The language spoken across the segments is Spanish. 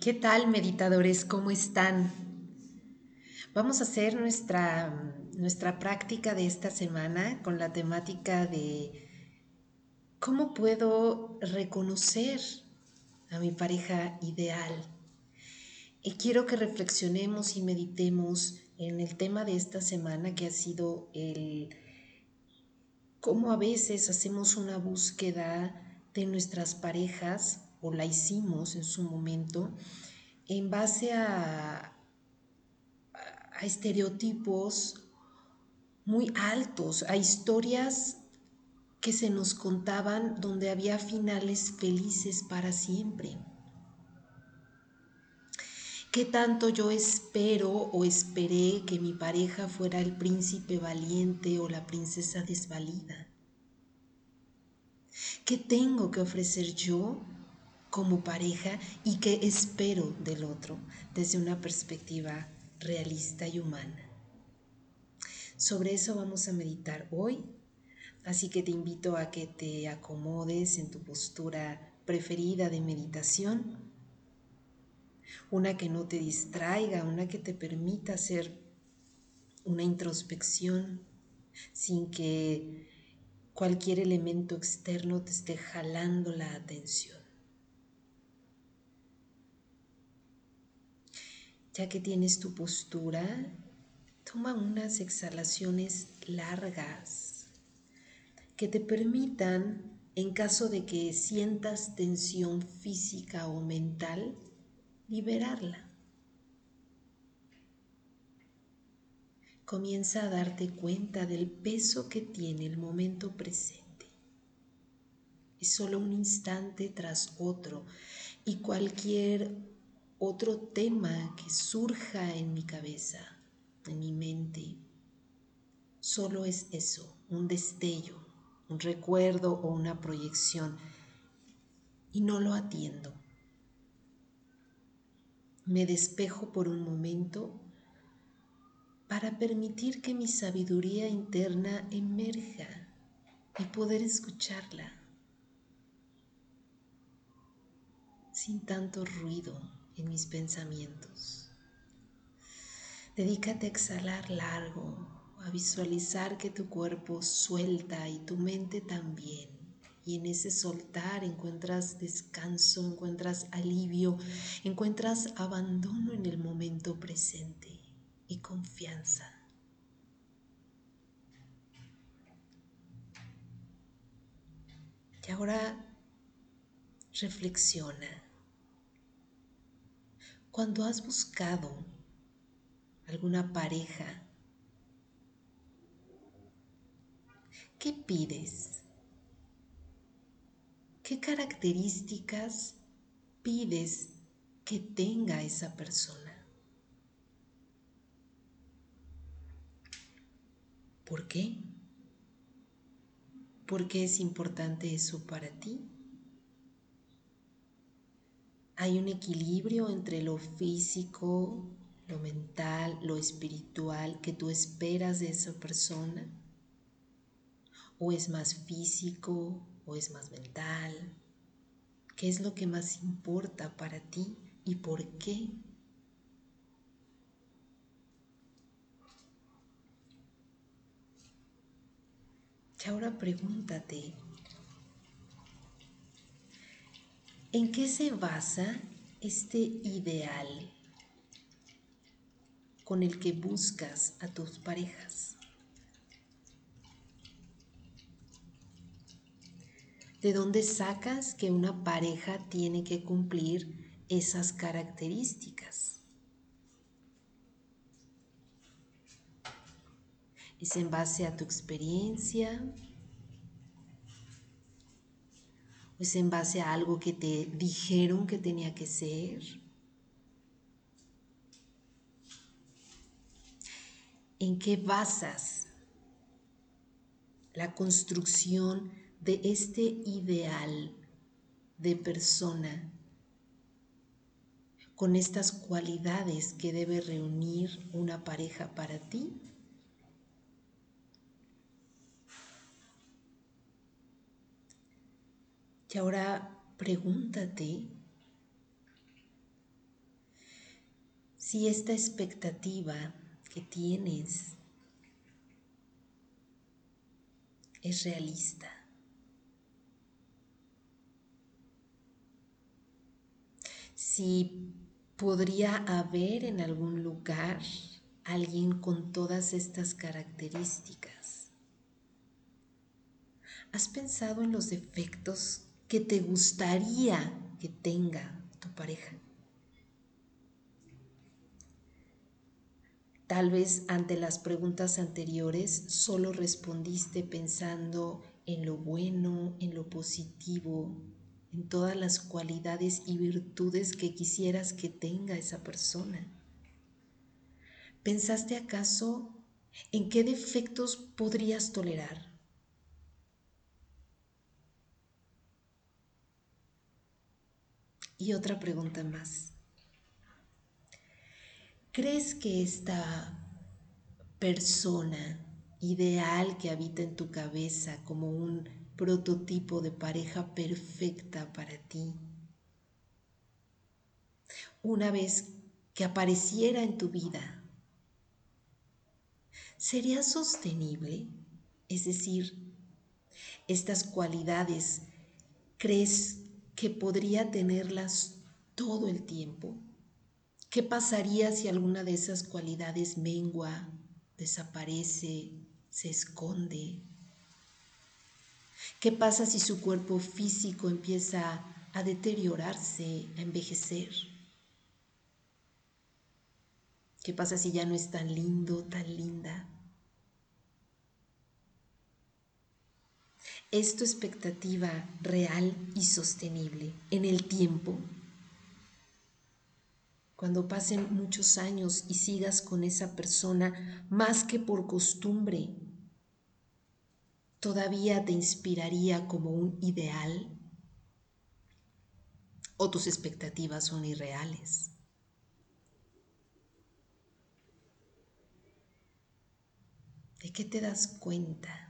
¿Qué tal, meditadores? ¿Cómo están? Vamos a hacer nuestra, nuestra práctica de esta semana con la temática de cómo puedo reconocer a mi pareja ideal. Y quiero que reflexionemos y meditemos en el tema de esta semana que ha sido el cómo a veces hacemos una búsqueda de nuestras parejas o la hicimos en su momento en base a, a estereotipos muy altos, a historias que se nos contaban donde había finales felices para siempre. ¿Qué tanto yo espero o esperé que mi pareja fuera el príncipe valiente o la princesa desvalida? ¿Qué tengo que ofrecer yo como pareja y qué espero del otro desde una perspectiva realista y humana. Sobre eso vamos a meditar hoy, así que te invito a que te acomodes en tu postura preferida de meditación, una que no te distraiga, una que te permita hacer una introspección sin que cualquier elemento externo te esté jalando la atención. Ya que tienes tu postura, toma unas exhalaciones largas que te permitan, en caso de que sientas tensión física o mental, liberarla. Comienza a darte cuenta del peso que tiene el momento presente. Es solo un instante tras otro y cualquier otro tema que surja en mi cabeza, en mi mente, solo es eso, un destello, un recuerdo o una proyección, y no lo atiendo. Me despejo por un momento para permitir que mi sabiduría interna emerja y poder escucharla sin tanto ruido en mis pensamientos. Dedícate a exhalar largo, a visualizar que tu cuerpo suelta y tu mente también. Y en ese soltar encuentras descanso, encuentras alivio, encuentras abandono en el momento presente y confianza. Y ahora reflexiona. Cuando has buscado alguna pareja, ¿qué pides? ¿Qué características pides que tenga esa persona? ¿Por qué? ¿Por qué es importante eso para ti? Hay un equilibrio entre lo físico, lo mental, lo espiritual que tú esperas de esa persona. O es más físico o es más mental. ¿Qué es lo que más importa para ti y por qué? Y ahora pregúntate, ¿En qué se basa este ideal con el que buscas a tus parejas? ¿De dónde sacas que una pareja tiene que cumplir esas características? ¿Es en base a tu experiencia? ¿Es en base a algo que te dijeron que tenía que ser? ¿En qué basas la construcción de este ideal de persona con estas cualidades que debe reunir una pareja para ti? Y ahora pregúntate, si esta expectativa que tienes es realista. Si podría haber en algún lugar alguien con todas estas características. ¿Has pensado en los defectos que te gustaría que tenga tu pareja? Tal vez ante las preguntas anteriores solo respondiste pensando en lo bueno, en lo positivo, en todas las cualidades y virtudes que quisieras que tenga esa persona. ¿Pensaste acaso en qué defectos podrías tolerar? Y otra pregunta más. ¿Crees que esta persona ideal que habita en tu cabeza como un prototipo de pareja perfecta para ti, una vez que apareciera en tu vida, sería sostenible? Es decir, estas cualidades, ¿crees que podría tenerlas todo el tiempo? ¿Qué pasaría si alguna de esas cualidades mengua, desaparece, se esconde? ¿Qué pasa si su cuerpo físico empieza a deteriorarse, a envejecer? ¿Qué pasa si ya no es tan lindo, tan linda? ¿Es tu expectativa real y sostenible en el tiempo? cuando pasen muchos años y sigas con esa persona más que por costumbre, todavía te inspiraría como un ideal o tus expectativas son irreales. ¿De qué te das cuenta?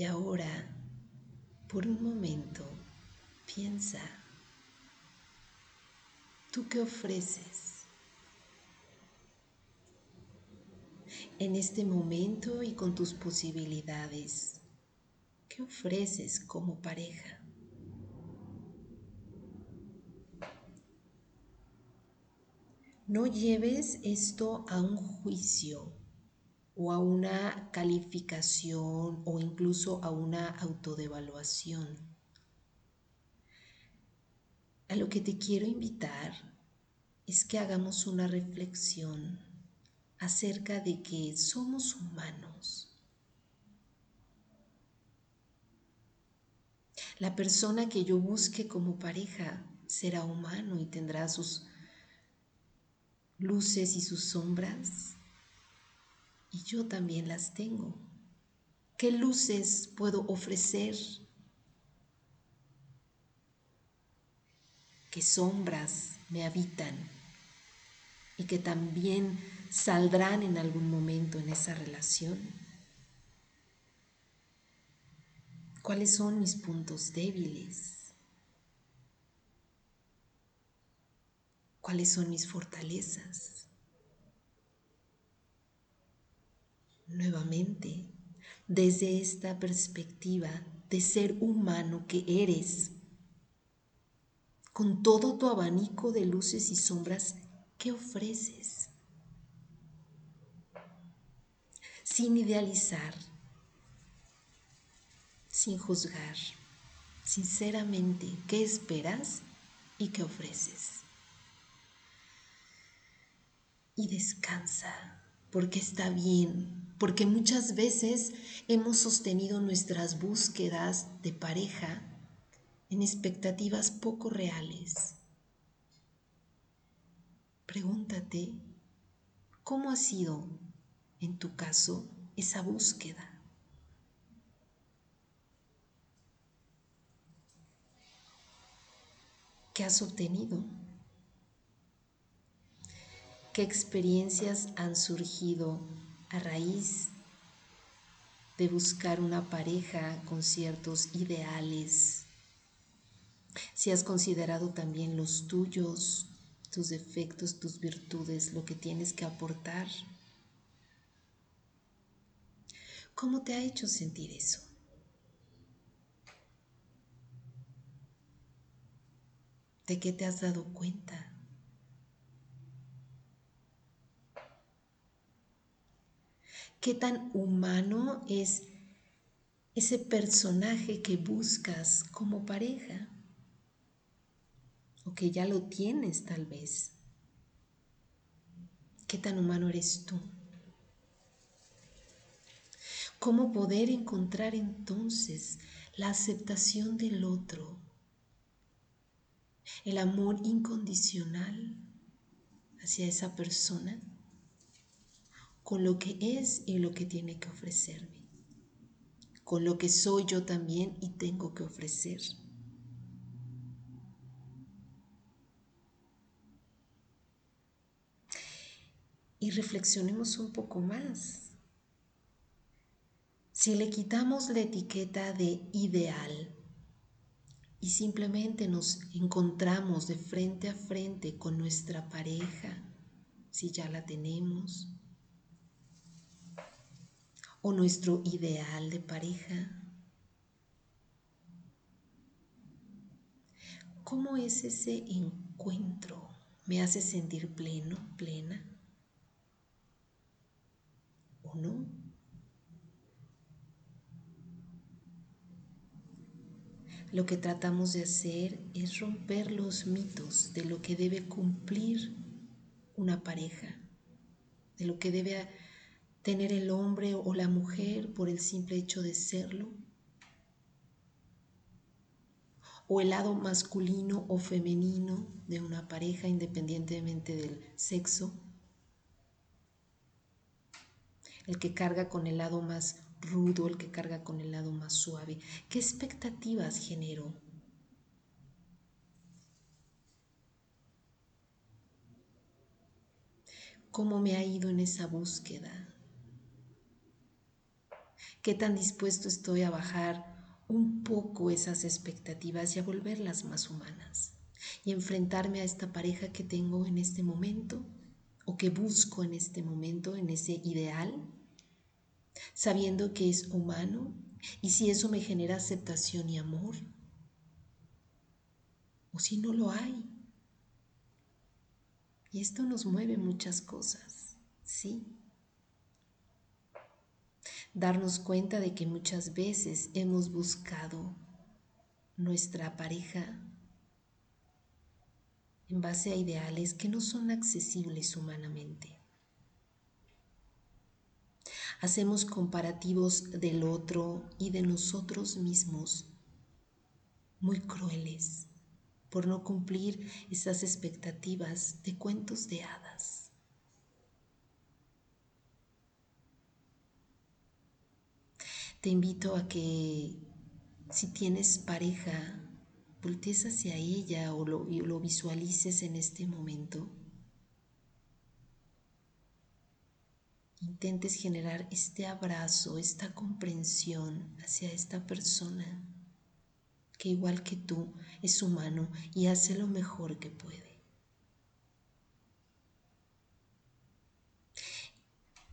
Y ahora por un momento, piensa, ¿tú qué ofreces? En este momento y con tus posibilidades, ¿qué ofreces como pareja? No lleves esto a un juicio o a una calificación o incluso a una autodevaluación. A lo que te quiero invitar es que hagamos una reflexión acerca de que somos humanos. La persona que yo busque como pareja será humano y tendrá sus luces y sus sombras y yo también las tengo. ¿Qué luces puedo ofrecer? ¿Qué sombras me habitan? Y que también saldrán en algún momento en esa relación. ¿Cuáles son mis puntos débiles? ¿Cuáles son mis fortalezas? Nuevamente desde esta perspectiva de ser humano que eres, con todo tu abanico de luces y sombras, ¿qué ofreces? Sin idealizar, sin juzgar, sinceramente, ¿qué esperas y qué ofreces? Y descansa, porque está bien porque muchas veces hemos sostenido nuestras búsquedas de pareja en expectativas poco reales. Pregúntate, ¿cómo ha sido en tu caso esa búsqueda? ¿Qué has obtenido? ¿Qué experiencias han surgido a raíz de buscar una pareja con ciertos ideales Si has considerado también los tuyos, tus defectos, tus virtudes, lo que tienes que aportar. ¿Cómo te ha hecho sentir eso? ¿De qué te has dado cuenta? ¿Qué tan humano es ese personaje que buscas como pareja? O que ya lo tienes tal vez. ¿Qué tan humano eres tú? ¿Cómo poder encontrar entonces la aceptación del otro? El amor incondicional hacia esa persona con lo que es y lo que tiene que ofrecerme, con lo que soy yo también y tengo que ofrecer. Y reflexionemos un poco más. Si le quitamos la etiqueta de ideal y simplemente nos encontramos de frente a frente con nuestra pareja, si ya la tenemos, o nuestro ideal de pareja? ¿Cómo es ese encuentro? ¿Me hace sentir pleno, plena? ¿O no? Lo que tratamos de hacer es romper los mitos de lo que debe cumplir una pareja, de lo que debe tener el hombre o la mujer por el simple hecho de serlo, o el lado masculino o femenino de una pareja independientemente del sexo, el que carga con el lado más rudo, el que carga con el lado más suave. ¿Qué expectativas generó? ¿Cómo me ha ido en esa búsqueda? Qué tan dispuesto estoy a bajar un poco esas expectativas y a volverlas más humanas y enfrentarme a esta pareja que tengo en este momento o que busco en este momento, en ese ideal, sabiendo que es humano y si eso me genera aceptación y amor o si no lo hay. Y esto nos mueve muchas cosas, ¿sí? Darnos cuenta de que muchas veces hemos buscado nuestra pareja en base a ideales que no son accesibles humanamente. Hacemos comparativos del otro y de nosotros mismos muy crueles por no cumplir esas expectativas de cuentos de hadas. Te invito a que si tienes pareja, voltees hacia ella o lo, lo visualices en este momento. Intentes generar este abrazo, esta comprensión hacia esta persona que igual que tú es humano y hace lo mejor que puede.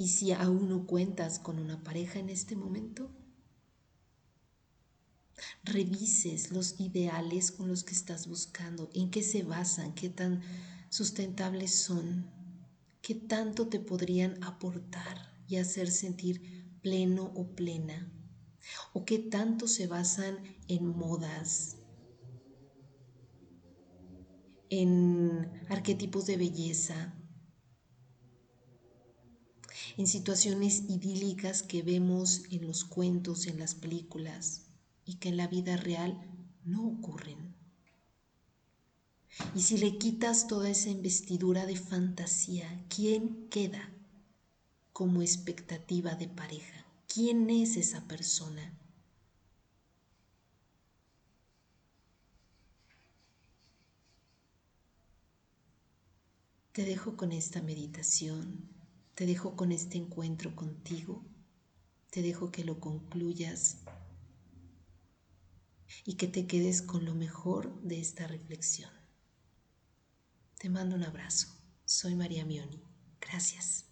Y si aún no cuentas con una pareja en este momento, revises los ideales con los que estás buscando, en qué se basan, qué tan sustentables son, qué tanto te podrían aportar y hacer sentir pleno o plena, o qué tanto se basan en modas, en arquetipos de belleza, en situaciones idílicas que vemos en los cuentos, en las películas y que en la vida real no ocurren. Y si le quitas toda esa investidura de fantasía, ¿quién queda como expectativa de pareja? ¿Quién es esa persona? Te dejo con esta meditación te dejo con este encuentro contigo, te dejo que lo concluyas y que te quedes con lo mejor de esta reflexión. Te mando un abrazo. Soy María Mioni. Gracias.